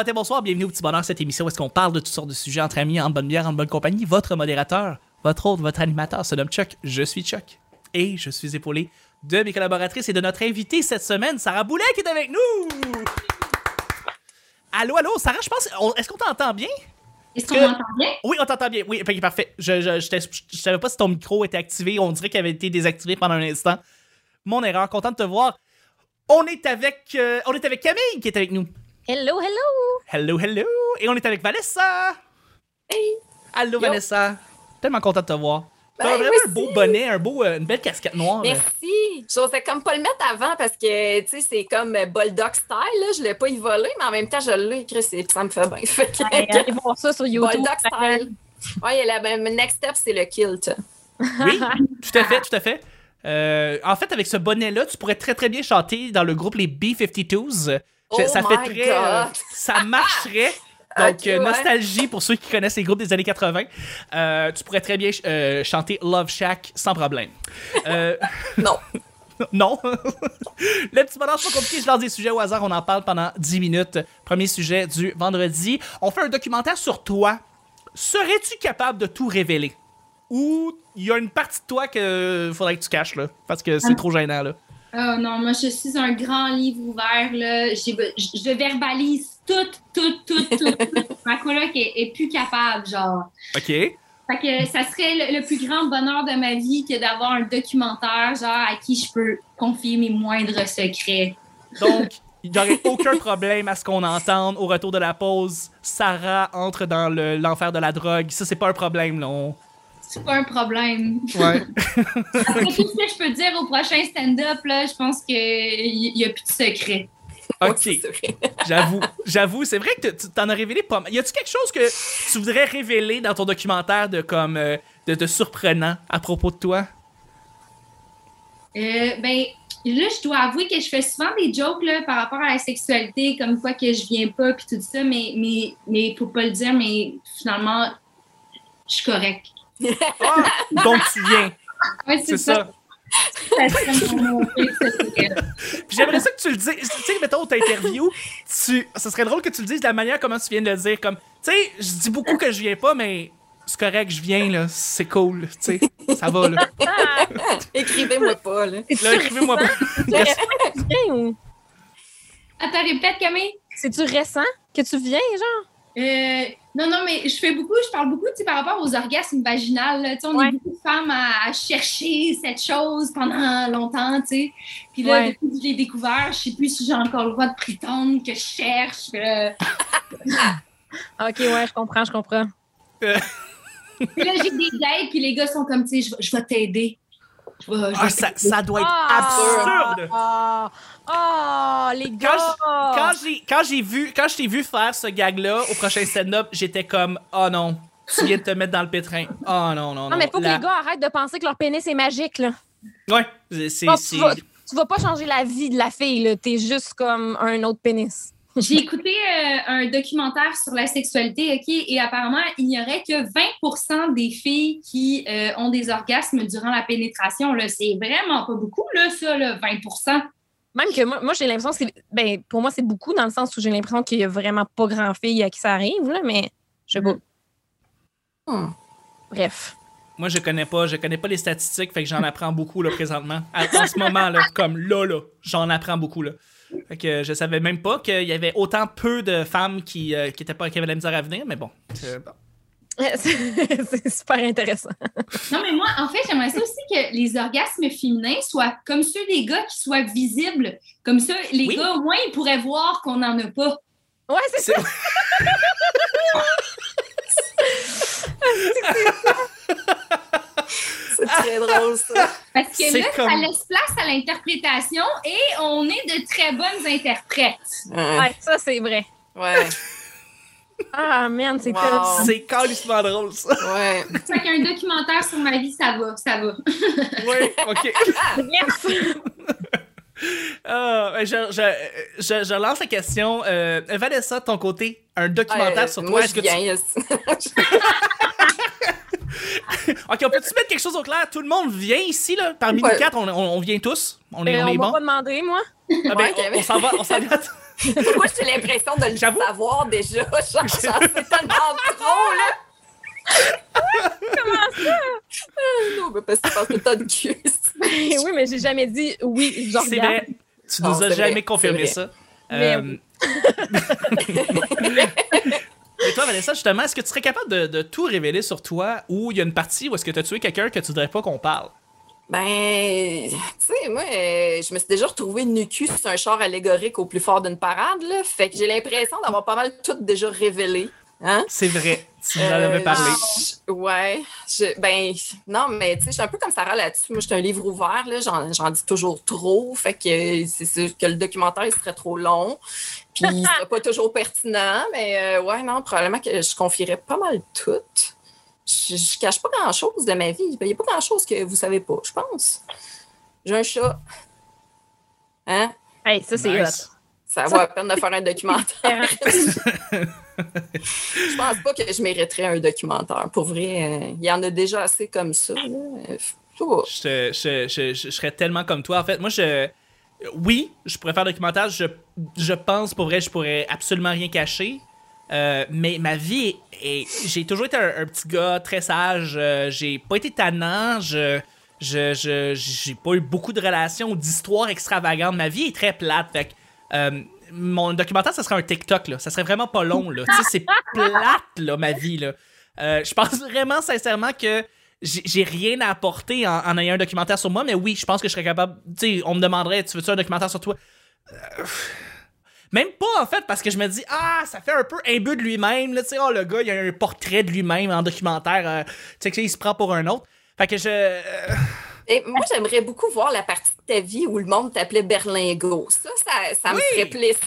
matin, bonsoir, bienvenue au Petit Bonheur, cette émission où est-ce qu'on parle de toutes sortes de sujets entre amis, en bonne bière, en bonne compagnie. Votre modérateur, votre hôte, votre animateur se nomme Chuck, je suis Chuck. Et je suis épaulé de mes collaboratrices et de notre invitée cette semaine, Sarah Boulet, qui est avec nous! Allô, allô, Sarah, je pense, est-ce qu'on t'entend bien? Est-ce qu'on m'entend bien? Oui, on t'entend bien. Oui, parfait. Je, je, je, je savais pas si ton micro était activé. On dirait qu'il avait été désactivé pendant un instant. Mon erreur. Content de te voir. On est avec, euh, on est avec Camille qui est avec nous. Hello, hello! Hello, hello. Et on est avec Vanessa. Hey! Allô, Yo. Tellement Tellement content de te voir. T'as Ben, vraiment moi un beau bonnet, un beau, euh, une belle casquette noire. Merci! J'osais comme pas le mettre avant parce que, tu sais, c'est comme euh, Bulldog style, là. Je l'ai pas y volé, mais en même temps, je l'ai écrit, c'est- ça me fait bien. Fait que- Allez, allez voir ça sur YouTube. Bulldog style. Ouais, la, ben, le next step, c'est le kilt. Oui, tout à fait, tout à fait. Euh, en fait, avec ce bonnet-là, tu pourrais très très bien chanter dans le groupe les B-52s. Oh ça fait très. euh, God. ça marcherait. Donc, euh, ouais. nostalgie pour ceux qui connaissent les groupes des années 80. Euh, tu pourrais très bien euh, chanter Love Shack sans problème. Euh, Non. non. le petit bonheur, c'est pas compliqué. Je lance des sujets au hasard. On en parle pendant 10 minutes. Premier sujet du vendredi. On fait un documentaire sur toi. Serais-tu capable de tout révéler? Ou il y a une partie de toi que faudrait que tu caches, là? Parce que c'est trop gênant, là. Oh non, moi je suis un grand livre ouvert, là. Je, je verbalise tout, tout, tout, tout. tout. Ma coloc est, est plus capable, genre. OK. Fait que ça serait le, le plus grand bonheur de ma vie que d'avoir un documentaire, genre, à qui je peux confier mes moindres secrets. Donc, il n'y aurait aucun problème à ce qu'on entende au retour de la pause. Sarah entre dans le- l'enfer de la drogue. Ça, c'est pas un problème, là. On- C'est pas un problème. Ouais. Après tout ce que je peux dire au prochain stand-up, là, je pense qu'il n'y a plus de secret. OK. J'avoue. J'avoue. C'est vrai que tu t'en as révélé pas mal. Y a-tu quelque chose que tu voudrais révéler dans ton documentaire de comme euh, de, de surprenant à propos de toi? Euh, ben, là, je dois avouer que je fais souvent des jokes là, par rapport à la sexualité, comme quoi que je viens pas, puis tout ça, mais, mais, mais faut pas le dire, mais finalement, je suis correcte. Ah, donc tu viens. Ouais, C'est ça. Ça j'aimerais ça que tu le dises. Tu sais, mettons, t'interview, tu... ça serait drôle que tu le dises de la manière comment tu viens de le dire. Comme, tu sais, je dis beaucoup que je viens pas, mais c'est correct, je viens, là. C'est cool, tu sais. Ça va, là. Écrivez-moi pas, là. Là, écrivez-moi pas. Reste- Tu viens ou- Attends, répète, Camille. C'est-tu récent que tu viens, genre? Euh, non, non, mais je fais beaucoup, je parle beaucoup, tu sais, par rapport aux orgasmes vaginales. là. Tu sais, on Ouais. est beaucoup de femmes à, à chercher cette chose pendant longtemps, tu sais. Puis là, Ouais. depuis que je l'ai découvert, je sais plus si j'ai encore le droit de prétendre que je cherche. euh. Ok, ouais, je comprends, je comprends. Puis là, j'ai des dates, puis les gars sont comme, tu sais, je vais t'aider. Je vais- je vais Ah, ça, ça doit être Ah! absurde. Ah, ah, les gars! Quand j'ai quand j'ai vu quand je t'ai vu faire ce gag là au prochain stand-up, j'étais comme oh non, tu viens de te mettre dans le pétrin. Oh non non non. non, mais faut que les gars arrêtent de penser que leur pénis est magique, là. Ouais, c'est- tu, vas, tu vas pas changer la vie de la fille, là. T'es juste comme un autre pénis. J'ai écouté euh, un documentaire sur la sexualité, OK, et apparemment, il n'y aurait que 20% des filles qui euh, ont des orgasmes durant la pénétration. Là, c'est vraiment pas beaucoup, là, ça, là, 20% Même que moi, moi j'ai l'impression que c'est. Ben, pour moi, c'est beaucoup dans le sens où j'ai l'impression qu'il y a vraiment pas grand fille à qui ça arrive, là, mais je sais pas. Hmm. Bref. Moi je connais pas, je connais pas les statistiques, fait que j'en apprends beaucoup là présentement. À- en ce moment là, comme là là, j'en apprends beaucoup là. Fait que je savais même pas qu'il y avait autant peu de femmes qui euh, qui étaient pas qui avaient la misère à venir, mais bon. Euh, bon. c'est c'est super intéressant. Non, mais moi, en fait, j'aimerais ça aussi que les orgasmes féminins soient comme ceux des gars qui soient visibles. Comme ça, les Oui. gars, au moins, ils pourraient voir qu'on n'en a pas. Ouais, c'est ça. C'est- très drôle, ça. Parce que C'est là, comme- ça laisse place à l'interprétation et on est de très bonnes interprètes. Ouais. Ouais, ça, c'est vrai. Ouais. Ah, man, c'est Wow. tellement- C'est calissement drôle ça. Ouais. Fait qu'un documentaire sur ma vie, ça va, ça va. Oui, OK. Yes! Ah, je, je, je, je lance la question. Euh, Vanessa, de ton côté, un documentaire Euh, sur toi. Est-ce je que tu- viens. yes. Ok, on peut-tu mettre quelque chose au clair? Tout le monde vient ici, là. Parmi Ouais. nous quatre, on, on- on vient tous. On est, Euh, on on est va bons. pas demander, moi. Ah ben, Ouais, on- s'en va, on s'en va. Pourquoi j'ai l'impression de le J'avoue. savoir déjà? Genre, sais tellement trop, là. Comment ça? non, mais parce que tu penses tout le temps de cul. oui, mais j'ai jamais dit oui, je C'est vrai. Tu Non, nous as c'est jamais vrai, confirmé c'est ça. Mais Euh, Mais toi, Vanessa, justement, est-ce que tu serais capable de, de tout révéler sur toi ou il y a une partie où est-ce que tu as tué quelqu'un que tu voudrais pas qu'on parle? Ben, tu sais, moi, euh, je me suis déjà retrouvée nu cul sur un char allégorique au plus fort d'une parade, là. Fait que j'ai l'impression d'avoir pas mal tout déjà révélé. Hein? C'est vrai. Tu en Euh, avais parlé. je- ouais. Je- ben, non, mais tu sais, je suis un peu comme Sarah là-dessus. Moi, je suis un livre ouvert, là. J'en, j'en dis toujours trop. Fait que c'est sûr que le documentaire, il serait trop long. Puis, serait pas toujours pertinent. Mais, euh, ouais, non, probablement que je confierais pas mal tout. Je, je cache pas grand-chose de ma vie. Il n'y a pas grand-chose que vous savez pas, je pense. J'ai un chat. Hein? Hey, ça, c'est Nice. Ça vaut la peine de faire un documentaire. je pense pas que je mériterais un documentaire. Pour vrai, euh, il y en a déjà assez comme ça. là. Euh, je- je serais tellement comme toi. En fait, moi, je. Oui, je pourrais faire documentaire. Je, je pense, pour vrai, je pourrais absolument rien cacher. Euh, mais ma vie est. J'ai toujours été un, petit gars très sage. euh, j'ai pas été tannant. Je. Je, j'ai pas eu beaucoup de relations ou d'histoires extravagantes. Ma vie est très plate. Fait que, euh, mon documentaire, ça serait un TikTok, là. Ça serait vraiment pas long, là. C'est plate, là, ma vie, là. Je pense vraiment, sincèrement, que j'ai rien à apporter en, en ayant un documentaire sur moi, mais oui, je pense que je serais capable. Tu sais, on me demanderait, tu veux-tu un documentaire sur toi? Euh, Même pas, en fait, parce que je me dis, ah, ça fait un peu imbu de lui-même, là, tu sais, oh, le gars, il a un portrait de lui-même en documentaire, euh, tu sais, il se prend pour un autre. Fait que je. euh, Et moi, j'aimerais beaucoup voir la partie de ta vie où le monde t'appelait Berlingo. Ça, ça, ça me ferait plaisir,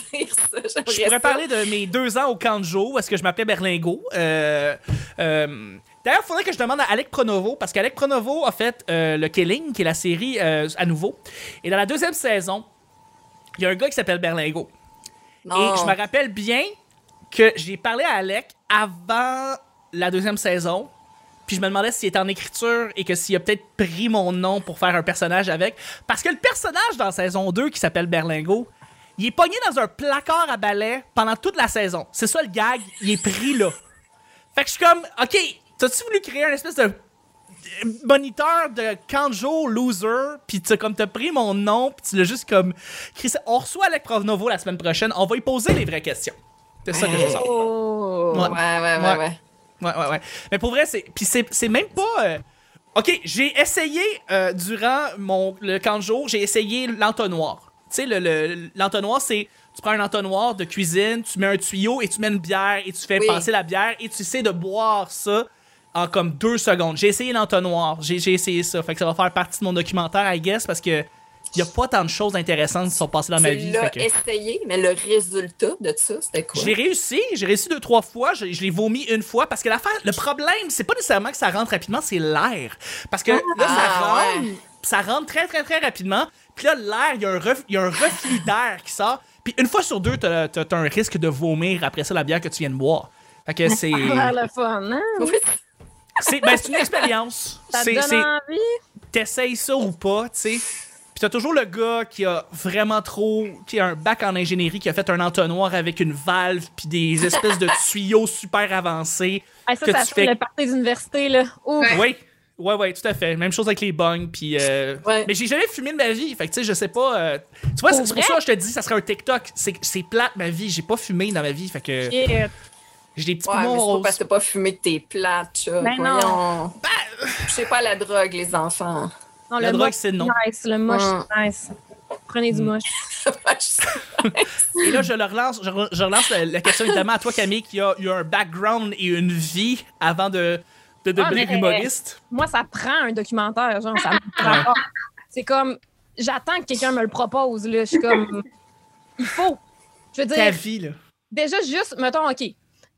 ça. Je J'aimerais pourrais ça. parler de mes deux ans au camp de jour, où est-ce que je m'appelais Berlingo. Euh, euh, D'ailleurs, il faudrait que je demande à Alec Pronovo, parce qu'Alec Pronovo a fait euh, le Killing, qui est la série euh, à nouveau. Et dans la deuxième saison, il y a un gars qui s'appelle Berlingo. Non. Et je me rappelle bien que j'ai parlé à Alec avant la deuxième saison. Puis je me demandais s'il était en écriture et que s'il a peut-être pris mon nom pour faire un personnage avec. Parce que le personnage dans saison 2 qui s'appelle Berlingo, il est pogné dans un placard à balai pendant toute la saison. C'est ça le gag, il est pris là. Fait que je suis comme, ok, t'as-tu voulu créer un espèce de moniteur de Kanjo loser, puis tu comme t'as pris mon nom, puis tu l'as juste comme. On reçoit Alec Pronovo la semaine prochaine, on va lui poser les vraies questions. C'est ça que je sens. Oh. Ouais. Ouais, ouais, ouais, Ouais. ouais. Ouais. Mais pour vrai, c'est. Puis c'est même pas. euh, Ok, j'ai essayé euh, durant mon, le jour, j'ai essayé l'entonnoir. Tu sais, le- le- l'entonnoir, c'est. Tu prends un entonnoir de cuisine, tu mets un tuyau et tu mets une bière et tu fais Oui. passer la bière et tu essaies de boire ça en comme deux secondes. J'ai essayé l'entonnoir, j'ai j'ai essayé ça. Fait que ça va faire partie de mon documentaire, I guess, parce que y a pas tant de choses intéressantes qui sont passées dans ma Tu vie. l'as fait que- essayé, mais le résultat de ça, c'était quoi? je l'ai réussi, j'ai réussi deux, trois fois, je, je l'ai vomi une fois parce que l'affaire, le problème, c'est pas nécessairement que ça rentre rapidement, c'est l'air. Parce que là, ça Ah, rentre, ouais. ça rentre très, très, très rapidement. Puis là, l'air, il y a un, ref- il y a un reflux d'air qui sort. Puis une fois sur deux, t'as t'as- t'as un risque de vomir après ça la bière que tu viens de boire. Fait que c'est. Ah, le fun, hein? C'est ben, c'est une expérience. Ça te donne envie? T'essayes ça ou pas, tu sais. Puis t'as toujours le gars qui a vraiment trop. qui a un bac en ingénierie, qui a fait un entonnoir avec une valve, puis des espèces de tuyaux super avancés. Ah, ça, que ça tu fait fais- le party d'université, là. Ouf. Ouais. Oui, ouais, ouais, tout à fait. Même chose avec les bongs, puis. euh, Ouais. Mais j'ai jamais fumé de ma vie, fait que tu sais, je sais pas. euh, Tu vois, c'est Pour ça que je te dis, ça serait un TikTok. C'est c'est plate ma vie, j'ai pas fumé dans ma vie, fait que Shit. J'ai des petits Ouais, mais poumons c'est pas roses. parce que t'as pas fumé que t'es plate, ça. Ben non. Je sais pas la drogue, les enfants. Non, La le drogue, c'est non. Nice, le moche, Mm. c'est nice. Prenez du moche. Et là, je le relance, je, re- je relance la, la question évidemment à toi, Camille, qui a eu un background et une vie avant de, de devenir mais- humoriste. Moi, ça prend un documentaire, genre, ça me prend pas. C'est comme, j'attends que quelqu'un me le propose, là. Je suis comme, il faut. Je veux Ta dire, vie, là. déjà, juste, mettons, OK,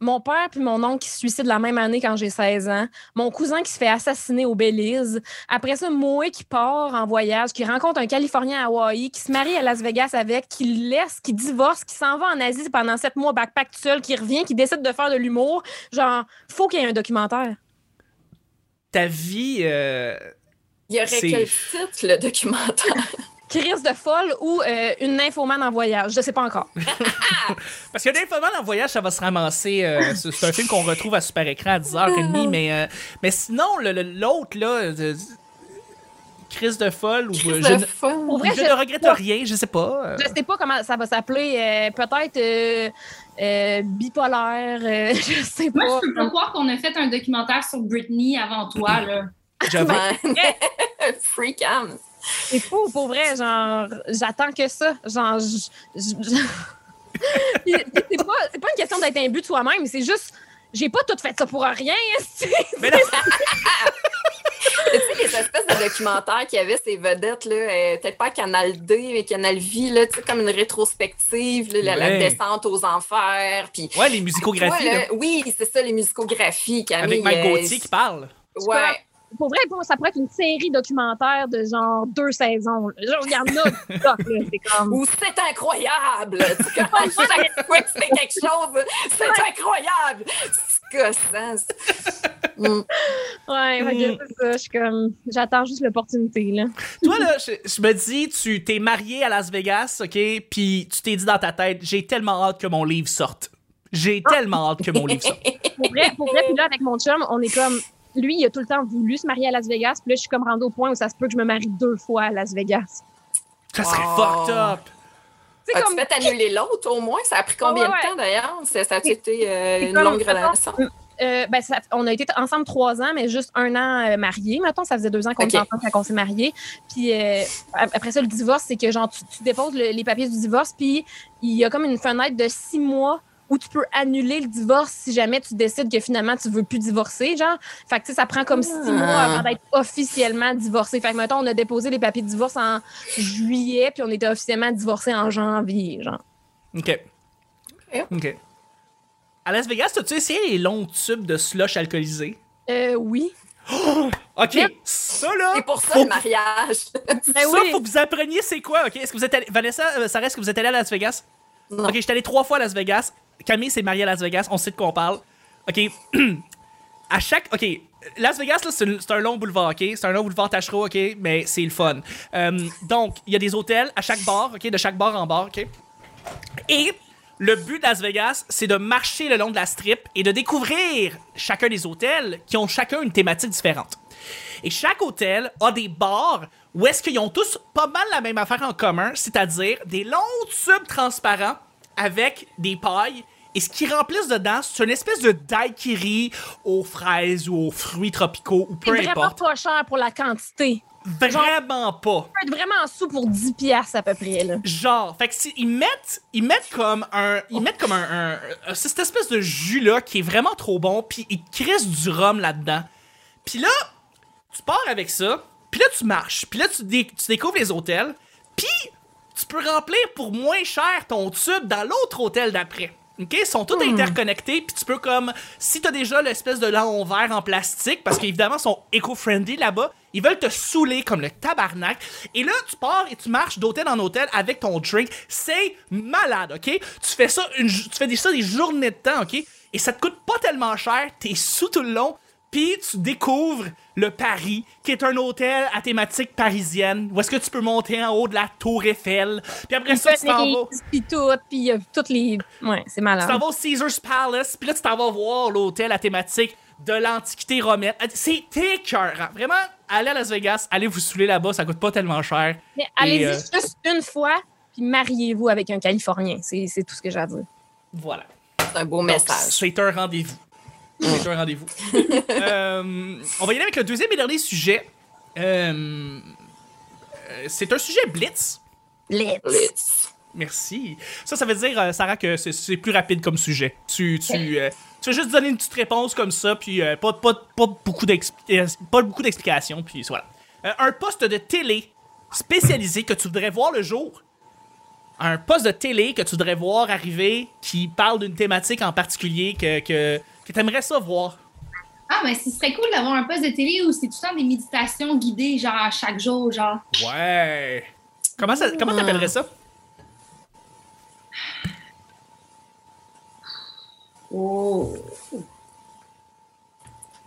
mon père puis mon oncle qui se suicident la même année quand j'ai 16 ans, mon cousin qui se fait assassiner au Belize, après ça, Moé qui part en voyage, qui rencontre un Californien à Hawaï, qui se marie à Las Vegas avec, qui le laisse, qui divorce, qui s'en va en Asie pendant sept mois backpack tout seul, qui revient, qui décide de faire de l'humour. Genre, faut qu'il y ait un documentaire. Ta vie. euh, Il y aurait quel titre, le documentaire? Crise de folle ou euh, une nymphomane en voyage. Je sais pas encore. Parce que Nymphoman en voyage, ça va se ramasser. euh, c'est un film qu'on retrouve à super écran à 10h30, mais, euh, mais sinon, l'autre, là, euh, crise de folle, ou euh, je, ne- fun. Pour vrai, je je- ne regrette rien, je sais pas. euh. Je sais pas comment ça va s'appeler. euh, Peut-être euh, euh, bipolaire. euh, je sais Moi, pas. je peux pas croire qu'on a fait un documentaire sur Britney avant toi, là. J'avoue. Ouais. C'est fou, pour vrai. Genre, j'attends que ça. Genre, c'est pas, c'est pas une question d'être imbu de soi-même, c'est juste. J'ai pas tout fait ça pour rien. Mais non, tu sais, les espèces de documentaires qu'il y avait, ces vedettes, là, euh, peut-être pas Canal D, mais Canal Vie, là, tu sais, comme une rétrospective, là, la, descente aux enfers. Puis, ouais, les musicographies, vois, là, là, oui, c'est ça, les musicographies. Camille, avec Mike euh, Gauthier qui parle. Ouais. Pour vrai, pour- ça pourrait être une série documentaire de genre deux saisons. Genre, il y en a du stock, là. C'est comme. Ou c'est incroyable! Chaque fois que fais quelque chose, c'est incroyable! C'est. Mm. Ouais, Mm. c'est ça. Je suis comme. J'attends juste l'opportunité, là. Toi, là, je, je me dis, tu t'es marié à Las Vegas, OK? Puis tu t'es dit dans ta tête, j'ai tellement hâte que mon livre sorte. J'ai tellement hâte que mon livre sorte. Pour vrai, pour vrai, puis là, avec mon chum, on est comme. Lui, il a tout le temps voulu se marier à Las Vegas, puis là, je suis comme rendue au point où ça se peut que je me marie deux fois à Las Vegas. Ça serait Oh. fucked up. C'est As-tu comme. fait annuler l'autre au moins? Ça a pris combien Ouais, ouais. de temps d'ailleurs? Ça, ça a C'est- été euh, une longue relation? Euh, ben, ça- on a été ensemble trois ans, mais juste un an euh, mariés. Mettons, ça faisait deux ans qu'on Ok. était ensemble quand on s'est mariés. Puis euh, après ça, le divorce, c'est que genre tu, tu déposes le- les papiers du divorce, puis il y a comme une fenêtre de six mois où tu peux annuler le divorce si jamais tu décides que finalement tu veux plus divorcer, genre. Fait que tu sais, ça prend comme six Ah. mois avant d'être officiellement divorcé. Fait que mettons, on a déposé les papiers de divorce en juillet, puis on était officiellement divorcé en janvier, genre. OK. Ok. OK. À Las Vegas, as-tu essayé les longs tubes de slush alcoolisé? Euh, oui. OK. Yep. Ça, là. C'est pour ça faut- le mariage. Ben ça, oui. faut que vous appreniez c'est quoi, OK? Est-ce que vous êtes allé... Vanessa, euh, Sarah, est-ce que vous êtes allé à Las Vegas? Non. OK, je suis allé trois fois à Las Vegas. Camille s'est mariée à Las Vegas. On sait de quoi on parle. OK. à chaque... OK. Las Vegas, c'est un long boulevard, OK? C'est un long boulevard tachereau, OK? Mais c'est le fun. Euh, donc, il y a des hôtels à chaque bar, OK? De chaque bar en bar, OK? Et le but de Las Vegas, c'est de marcher le long de la strip et de découvrir chacun des hôtels qui ont chacun une thématique différente. Et chaque hôtel a des bars où est-ce qu'ils ont tous pas mal la même affaire en commun, c'est-à-dire des longs tubes transparents avec des pailles. Et ce qu'ils remplissent dedans, c'est une espèce de daiquiri aux fraises ou aux fruits tropicaux ou peu C'est vraiment importe. pas cher pour la quantité. Vraiment pas. peut être vraiment sous pour 10 piastres à peu près. Là. Genre, fait que si- ils mettent, ils mettent comme un, ils mettent comme un, cette espèce de jus là qui est vraiment trop bon, puis ils crissent du rhum là-dedans. Puis là, tu pars avec ça, puis là tu marches, puis là tu, dé- tu découvres les hôtels, puis tu peux remplir pour moins cher ton tube dans l'autre hôtel d'après. OK, ils sont tous interconnectés, puis tu peux comme si t'as déjà l'espèce de long verre en plastique parce qu'évidemment ils sont éco-friendly là-bas, ils veulent te saouler comme le tabarnak. Et là, tu pars et tu marches d'hôtel en hôtel avec ton drink. C'est malade, OK? Tu fais ça, une, tu fais des, ça des journées de temps, OK? Et ça te coûte pas tellement cher, t'es sous tout le long, puis tu découvres le Paris, qui est un hôtel à thématique parisienne, où est-ce que tu peux monter en haut de la tour Eiffel. Puis après ça, tu t'en vas... Puis tout, puis il y a toutes les. Ouais, c'est Tu malade. t'en vas au Caesars Palace, puis là, tu t'en vas voir l'hôtel à thématique de l'Antiquité romaine. C'est écœurant. Vraiment, allez à Las Vegas, allez vous saouler là-bas, ça coûte pas tellement cher. Mais allez-y euh, juste une fois, puis mariez-vous avec un Californien. C'est c'est tout ce que j'ai à dire. Voilà. C'est un beau Donc, message. C'est un rendez-vous. C'est un rendez-vous. Euh, on va y aller avec le deuxième et dernier sujet. Euh, euh, c'est un sujet blitz. Blitz. Merci. Ça, ça veut dire, euh, Sarah, que c'est- c'est plus rapide comme sujet. Tu, tu, euh, tu vas juste donner une petite réponse comme ça, puis euh, pas, pas, pas beaucoup d'expli- pas beaucoup d'explications, puis voilà. Euh, un poste de télé spécialisé que tu voudrais voir le jour. Un poste de télé que tu voudrais voir arriver qui parle d'une thématique en particulier que, que, que tu aimerais ça voir. Ah, mais ce serait cool d'avoir un poste de télé où c'est tout le temps des méditations guidées, genre à chaque jour, genre. Ouais. Comment ça, comment t'appellerais ça? Oh.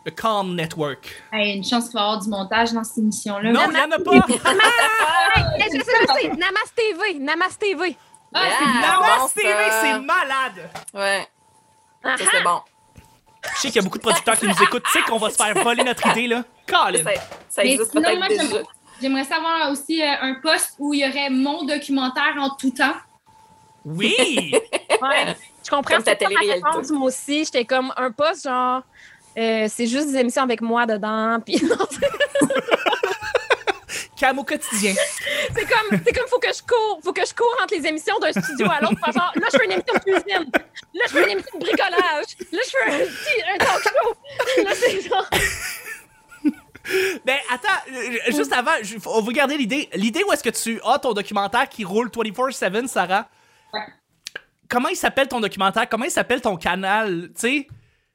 Le Calm Network. Hey, une chance qu'il va y avoir du montage dans cette émission-là. Non, il n'y en a pas! Hey, je sais, je sais. Namas TV. Namas TV. Ah, Yeah. c'est bon. Namas bon, TV, c'est malade! Ouais, Ah, ça c'est bon. Je sais qu'il y a beaucoup de producteurs qui nous écoutent. Tu sais qu'on va se faire voler notre idée, là. Colin! Ça, ça Mais existe peut-être déjà. J'aimerais savoir aussi euh, un poste où il y aurait mon documentaire en tout temps. Oui! Ouais. Je comprends Comme ta c'est pas ma réponse, moi aussi. J'étais comme un poste genre. euh, c'est juste des émissions avec moi dedans. Puis quotidien. c'est comme, c'est comme faut que je cours, faut que je cours entre les émissions d'un studio à l'autre. Genre, là, je fais une émission de cuisine. Là, je fais une émission de bricolage. Là, je fais un, un talk show. Là, c'est genre. Ben, attends, euh, juste avant, on va garder l'idée. L'idée où est-ce que tu as ton documentaire qui roule 24-7, Sarah? Ouais. Comment il s'appelle ton documentaire? Comment il s'appelle ton canal? Tu sais?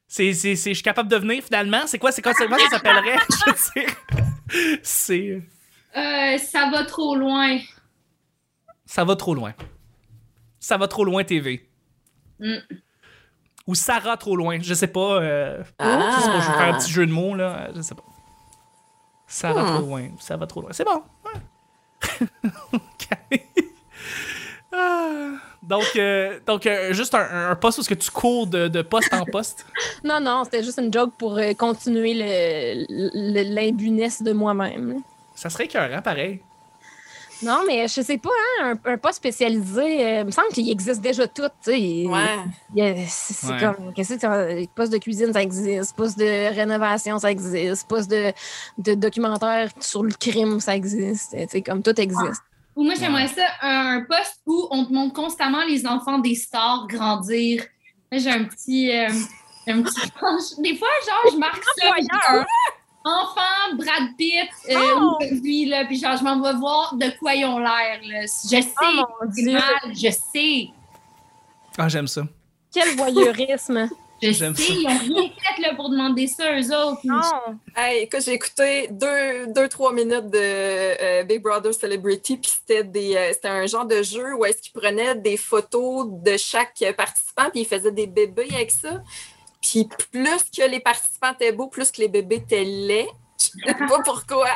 C'est, c'est, c'est, je suis capable de venir finalement? C'est quoi, c'est quoi, comment ça s'appellerait? Je veux dire. C'est. Euh, ça va trop loin. Ça va trop loin. Ça va trop loin TV. Mm. Ou Sarah trop loin. Je sais pas. euh, Ah. Je sais pas, je vais faire un petit jeu de mots, là. Je sais pas. Sarah Hmm. trop loin. Ça va trop loin. C'est bon. Ouais. Ok. Ah. Donc, euh, donc euh, juste un, un poste où est-ce que tu cours de, de poste en poste? Non, non, c'était juste une joke pour euh, continuer le- le- l'imbunesse de moi-même. Ça serait écœurant, pareil. Non, mais je sais pas, hein, un, un poste spécialisé, euh, il me semble qu'il existe déjà tout, tu sais. il- Ouais. C'est Ouais. comme, qu'est-ce que poste de cuisine, ça existe, poste de rénovation, ça existe, poste de, de documentaire sur le crime, ça existe. Tu sais, comme tout existe. Ou moi, j'aimerais ça, un, un poste où on te montre constamment les enfants des stars grandir. J'ai un petit. euh, un petit Des fois, genre, je marque ça. Enfant, Brad Pitt, euh, Oh! aujourd'hui, là, puis genre, je m'en vais voir de quoi ils ont l'air. là. Je sais, Oh c'est Dieu, mal, je sais. Ah, j'aime ça. quel voyeurisme. Je J'aime sais, ça. ils ont rien fait là, pour demander ça eux autres. Non. Hey, écoute, j'ai écouté deux, deux, trois minutes de euh, Big Brother Celebrity, puis c'était des, euh, c'était un genre de jeu où est-ce qu'ils prenaient des photos de chaque participant, puis ils faisaient des bébés avec ça. Puis plus que les participants étaient beaux, plus que les bébés étaient laids. Je sais pas pourquoi.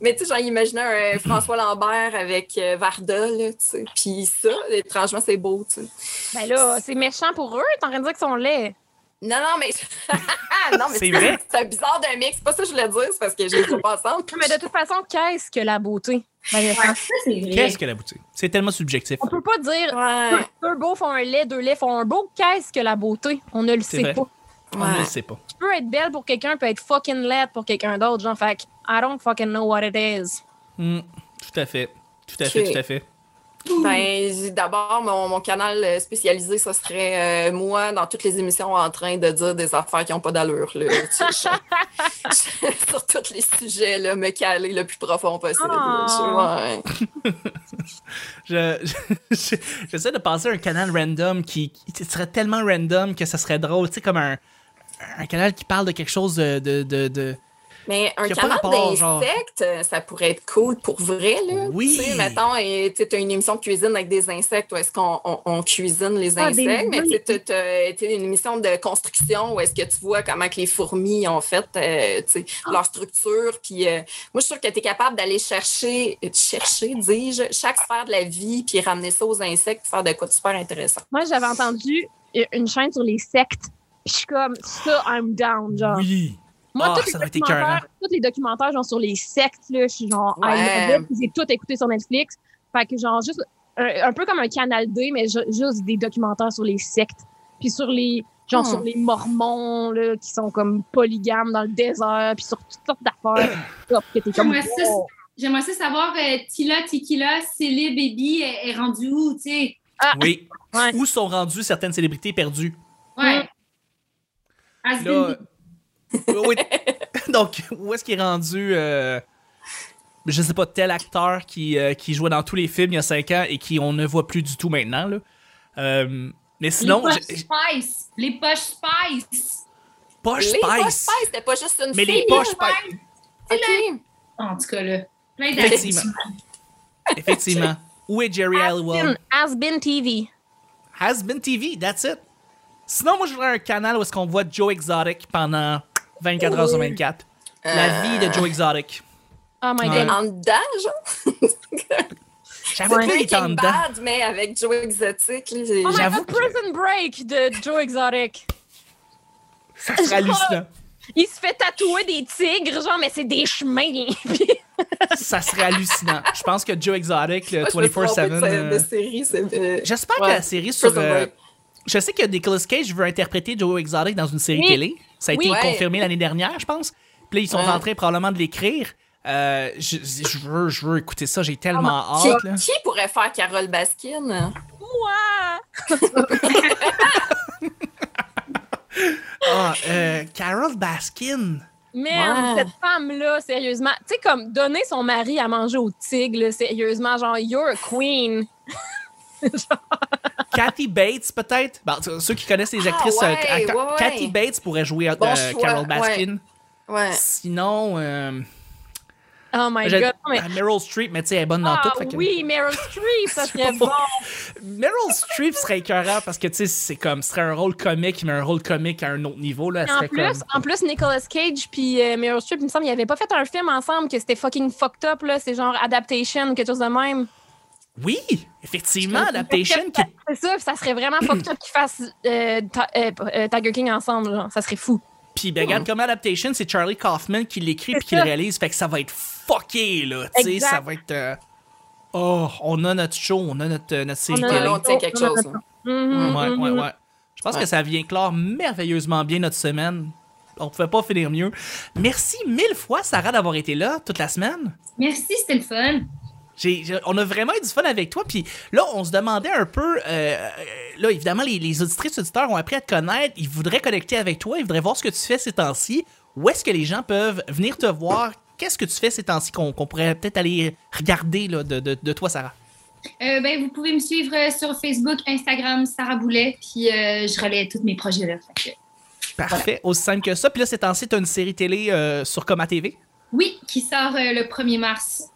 Mais tu sais, genre, imaginais un François Lambert avec euh, Varda, là, tu sais. Puis ça, étrangement, c'est beau, tu sais. Ben là, c'est méchant pour eux, t'es en train de dire qu'ils sont laids. Non, non, mais. non, mais C'est vrai? C'est bizarre d'un mix. C'est pas ça que je voulais dire, c'est parce que je les ai pas ensemble. Mais de toute façon, qu'est-ce que la beauté? Ouais. Qu'est-ce que la boutique? C'est tellement subjectif. On peut pas dire Ouais. deux beaux font un lait, deux laits font un beau. Qu'est-ce que la beauté? On ne le sait vrai. pas. On ne le sait pas. Tu peux être belle pour quelqu'un, peut être fucking laide pour quelqu'un d'autre. Genre, fait I don't fucking know what it is. Hmm, tout à fait. Tout à fait, tout à fait. Ben, d'abord, mon, mon canal spécialisé, ce serait euh, moi dans toutes les émissions en train de dire des affaires qui n'ont pas d'allure. là. Tu sais, je- je- sur tous les sujets, là, me caler le plus profond possible. Oh. Je- J'essaie de penser à un canal random qui, qui serait tellement random que ça serait drôle. Tu sais, comme un, un canal qui parle de quelque chose de. de, de, de- Mais un genre. d'insectes, euh, ça pourrait être cool pour vrai. Là. Oui. Tu sais, mettons, et tu as une émission de cuisine avec des insectes où est-ce qu'on on, on cuisine les Ah, insectes. mais tu as une émission de construction où est-ce que tu vois comment que les fourmis ont fait euh, Ah. leur structure. Puis euh, moi, je suis sûre que tu es capable d'aller chercher, chercher, dis-je, chaque sphère de la vie, puis ramener ça aux insectes, puis faire de quoi de super intéressant. Moi, j'avais entendu une chaîne sur les sectes. Puis je suis comme, ça, I'm down. Genre. Oui. Moi, Ah, tous, les ça été tous les documentaires genre, sur les sectes, là, je suis genre, I Ouais. love it. J'ai tout écouté sur Netflix. Fait que, genre, juste un, un peu comme un canal D, mais ju- juste des documentaires sur les sectes. Puis sur les, genre, Hmm. sur les mormons, là, qui sont comme polygames dans le désert, puis sur toutes sortes d'affaires. J'aimerais j'aimerais ça savoir, euh, Tila, Tikila, Célie, Baby est, est rendue où, tu sais? Oui. Ouais. Où sont rendues certaines célébrités perdues? Ouais. Mm. Là. Oui. Donc, où est-ce qu'il est rendu. euh, Je sais pas, tel acteur qui, euh, qui jouait dans tous les films il y a 5 ans et qui on ne voit plus du tout maintenant. Là. Euh, mais sinon, les poches Spice. Les poches Spice. Poche les poches Spice? Spice, c'était pas juste une Mais les poches. Spice. En tout cas, là. Plein Effectivement. Effectivement. Où est Jerry Halliwell? Has been TV. Has been TV, that's it. Sinon, moi, je voudrais un canal où est-ce qu'on voit Joe Exotic pendant 24 heures sur 24. La Euh, vie de Joe Exotic. Oh my god. En dedans, genre? J'avoue qu'il est en dedans. Bad, mais avec Joe Exotic. Oh my J'avoue god, que- Prison Break de Joe Exotic. Ça serait hallucinant. Il se fait tatouer des tigres, genre, mais c'est des chemins. Ça serait hallucinant. Je pense que Joe Exotic, le Moi, je me suis trompée 24-7. de, euh, euh, J'espère que la série sur. Euh, je sais que Nicolas Cage veut interpréter Joe Exotic dans une série Oui. télé. Ça a été. Ouais. confirmé l'année dernière, je pense. Puis là, ils sont Ouais. en train probablement de l'écrire. Euh, je, je veux, je veux écouter ça, j'ai tellement Qui, hâte. là. qui pourrait faire Carole Baskin? Moi! Ah, euh, Carol Baskin. Ouais. cette femme-là, sérieusement, tu sais, comme donner son mari à manger au tigre, là, sérieusement, genre, you're a queen. Kathy Bates, peut-être? Bon, ceux qui connaissent les Ah, actrices, euh, ouais, acteurs- ouais, ouais. Kathy Bates pourrait jouer euh, Bon Carol. Baskin. Ouais. Sinon, euh, Oh my je- god. mais- ah, Meryl Streep, mais tu sais, elle est bonne dans Ah tout. que- oui, Meryl Streep, ça serait pas. bon. Meryl Streep serait écœurant parce que, tu sais, c'est comme, ce serait un rôle comique, mais un rôle comique à un autre niveau, là. En plus, comme- en plus, Nicolas Cage puis euh, Meryl Streep, il me semble, ils n'avaient pas fait un film ensemble que c'était fucking fucked up, là. C'est genre Adaptation, quelque chose de même. Oui, effectivement, Adaptation. Qui... C'est ça, ça serait vraiment fucked up qu'ils fassent euh, Ta- euh, euh, Tiger King ensemble, genre. Ça serait fou. Puis, ben, regarde, comme Adaptation, c'est Charlie Kaufman qui l'écrit puis qui le réalise. Fait que ça va être fucké, là. Tu sais, ça va être. euh, Oh, on a notre show, on a notre, euh, notre série On a- on tient quelque chose. hein. Ouais, ouais, mhm. ouais. Je pense Ouais. que ça vient clore merveilleusement bien notre semaine. On pouvait pas finir mieux. Merci mille fois, Sarah, d'avoir été là toute la semaine. Merci, c'était le fun. J'ai- j'ai- on a vraiment eu du fun avec toi. Puis là, on se demandait un peu. euh, euh, là, évidemment, les, les auditrices auditeurs ont appris à te connaître. Ils voudraient connecter avec toi. Ils voudraient voir ce que tu fais ces temps-ci. Où est-ce que les gens peuvent venir te voir? Qu'est-ce que tu fais ces temps-ci qu'on qu'on pourrait peut-être aller regarder là, de, de- de toi, Sarah? Euh, ben, vous pouvez me suivre sur Facebook, Instagram, Sarah Boulet, puis euh, je relais tous mes projets là. Que- Parfait. Aussi simple que ça. Puis là, ces temps-ci, tu as une série télé sur Coma TV. Oui, qui sort le 1er mars.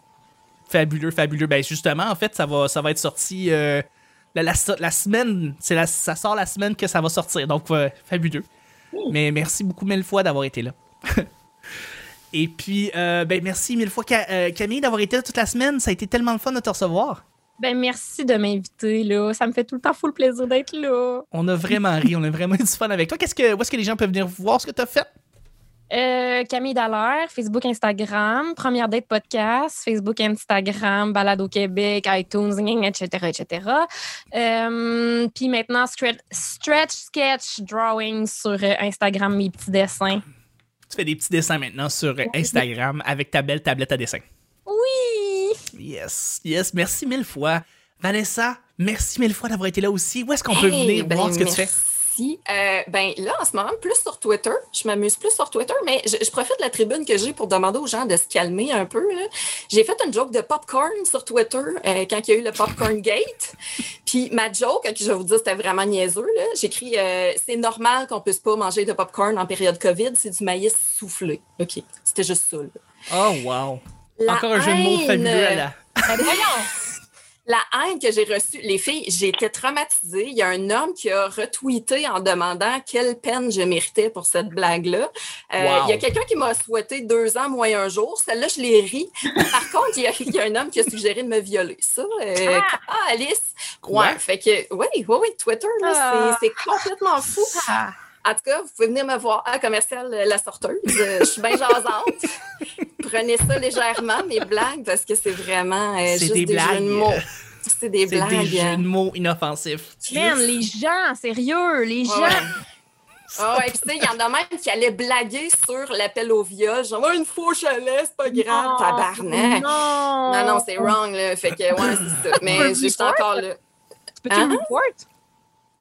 Fabuleux, fabuleux. Ben justement, en fait, ça va, ça va être sorti euh, la, la, la semaine. C'est la, ça sort la semaine que ça va sortir. Donc, euh, fabuleux. Mais merci beaucoup mille fois d'avoir été là. Et puis, euh, ben merci mille fois euh, Camille d'avoir été là toute la semaine. Ça a été tellement le fun de te recevoir. Ben, merci de m'inviter, là. Ça me fait tout le temps full plaisir d'être là. On a vraiment ri, on a vraiment eu du fun avec toi. Qu'est-ce que, où est-ce que les gens peuvent venir voir ce que tu as fait? Euh, Camille Dallaire, Facebook, Instagram, Première Date Podcast, Facebook, Instagram, Balado Québec, iTunes, etc., etc. Euh, Puis maintenant, stretch, stretch, sketch, drawing sur euh, Instagram, mes petits dessins. Tu fais des petits dessins maintenant sur Instagram avec ta belle tablette à dessin. Oui! Yes, yes, merci mille fois. Vanessa, merci mille fois d'avoir été là aussi. Où est-ce qu'on peut venir ben, voir ce que tu fais? Merci. Euh, ben là, en ce moment, plus sur Twitter. Je m'amuse plus sur Twitter, mais je, je profite de la tribune que j'ai pour demander aux gens de se calmer un peu. J'ai fait une joke de popcorn sur Twitter euh, quand il y a eu le Popcorn Gate. Puis ma joke, que je vais vous dire, c'était vraiment niaiseux. écrit euh, C'est normal qu'on puisse pas manger de popcorn en période COVID, c'est du maïs soufflé. OK. C'était juste ça. là. Oh, wow. La Encore un jeu de mots fabuleux à la... La haine que j'ai reçue, les filles, j'ai été traumatisée. Il y a un homme qui a retweeté en demandant quelle peine je méritais pour cette blague-là. Euh, Wow. Il y a quelqu'un qui m'a souhaité deux ans moins un jour. Celle-là, je l'ai ri. Par contre, il y, a, il y a un homme qui a suggéré de me violer. Ça, euh, ah, Alice. Quoi? Ouais, fait que, oui, oui, oui, Twitter, là, Ah. c'est c'est complètement fou. Ah. En tout cas, vous pouvez venir me voir à commercial euh, La Sorteuse. Euh, je suis bien jasante. Prenez ça légèrement, mes blagues, parce que c'est vraiment euh, C'est juste des des, jeux blagues. de mots. C'est des C'est blagues. des jeux de mots inoffensifs. Man, les gens, sérieux, les Ouais, gens. ouais. Ah ouais, puis tu sais, il y en a même qui allaient blaguer sur l'appel au viol. Genre, une fois au chalet, c'est pas grave, Non, tabarnak. Non, Non, non, c'est wrong, là. Fait que, ouais, c'est ça. Mais je suis encore là. Tu peux-tu Hein? le report?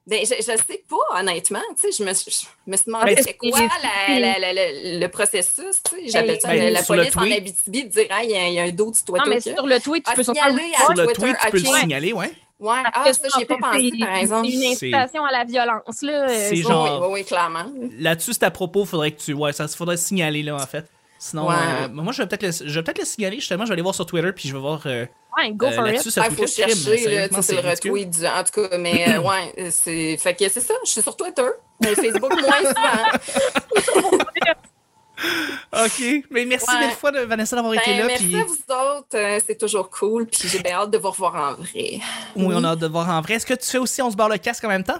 Ben, je, je sais pas, honnêtement. Tu sais, je me, suis- je me suis demandé Ben, c'est quoi la- la- la- la- le processus. Tu sais, j'appelle ça Ben, la, le police en. Abitibi de dire, ah, il y, a- il y a un dos du Twitter. Non, mais sur le tweet, tu Ah, peux surtout signaler Sur le tweet, tu peux le signaler, ouais. Ouais, Parce ah, que ça, j'y ai pas pensé, par exemple. C'est une incitation à la violence, là. C'est Euh, genre- Oui, oui, oui, clairement. Là-dessus, c'est à propos, faudrait que tu. Ouais, ça faudrait signaler, là, en fait. Sinon, Ouais. euh, moi, je vais peut-être le, je vais peut-être le signaler, justement. Je vais aller voir sur Twitter, puis je vais voir. euh, Ouais, go euh, for it. Il faut chercher, là, sérieusement, tu sais, c'est le retweet du. En tout cas, mais euh, ouais, c'est. Fait que c'est ça, je suis sur Twitter. Mais Facebook moins souvent. OK. Mais merci Ouais. mille fois, de- Vanessa, d'avoir été Ben, là. merci à vous autres. euh, c'est toujours cool. Puis j'ai bien hâte de vous revoir en vrai. Oui, on a hâte de voir en vrai. Est-ce que tu fais aussi On se barre le casque en même temps?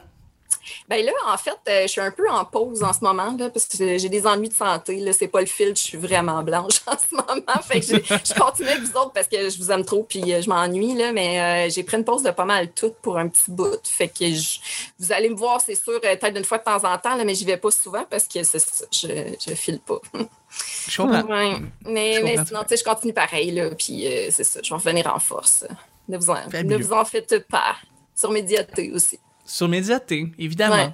Ben là, en fait, euh, je suis un peu en pause en ce moment là, parce que j'ai des ennuis de santé. Là, c'est pas le filtre, je suis vraiment blanche en ce moment. Fait que je, continue avec vous autres parce que je vous aime trop puis euh, je m'ennuie là, mais euh, j'ai pris une pause de pas mal tout pour un petit bout. Fait que je- vous allez me voir, c'est sûr, peut-être une fois de temps en temps, là, mais j'y vais pas souvent parce que c'est ça, je, je file pas. Je comprends. Ouais. Mais, Je mais comprends sinon, tu sais, je continue pareil là, puis euh, c'est ça, je vais revenir en force. Ne vous en, ne Fabuleux. vous en faites pas. Sur Médiaté aussi. Sur Médiaté, évidemment. Ouais.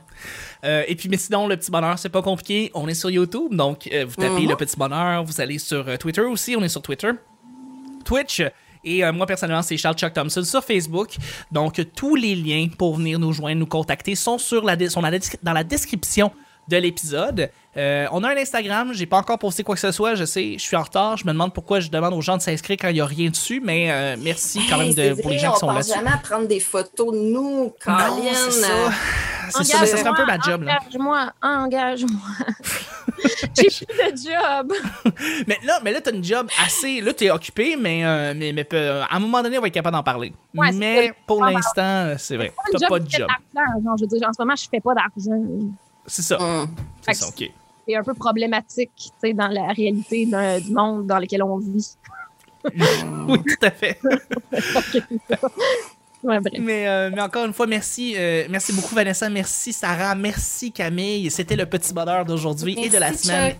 Euh, et puis, mais sinon, le petit bonheur, c'est pas compliqué. On est sur YouTube, donc euh, vous tapez Mhm. le petit bonheur. Vous allez sur euh, Twitter aussi. On est sur Twitter, Twitch. Et moi, personnellement, c'est Charles Chuck Thompson sur Facebook. Donc, tous les liens pour venir nous joindre, nous contacter sont, sur la, sont dans la description de l'épisode. Euh, on a un Instagram, j'ai pas encore posté quoi que ce soit, je sais, je suis en retard, je me demande pourquoi je demande aux gens de s'inscrire quand il y a rien dessus, mais euh, merci quand même de, c'est pour les vrai, gens qui on sont là-dessus. jamais à prendre des photos de nous, Colin. c'est ça. C'est ça, mais ça serait un peu ma job. Là. Engage-moi, engage-moi. J'ai plus de job. Mais là, mais là, t'as une job assez. Là, t'es occupé, mais, euh, mais, mais peu- à un moment donné, on va être capable d'en parler. Ouais, mais pour l'instant, euh, c'est vrai. T'as pas de job. genre, je veux dire, en ce moment, je fais pas d'argent. C'est ça. Hum. C'est ça, ok. C'est un peu problématique, tu sais, dans la réalité du monde dans lequel on vit. Oui, tout à fait. Ouais, bref. mais, euh, mais encore une fois, merci. euh, merci beaucoup, Vanessa. Merci, Sarah. Merci, Camille. C'était le petit bonheur d'aujourd'hui et de la semaine. Chuck.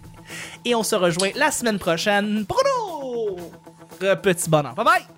Et on se rejoint la semaine prochaine pour un autre petit bonheur. Bye bye!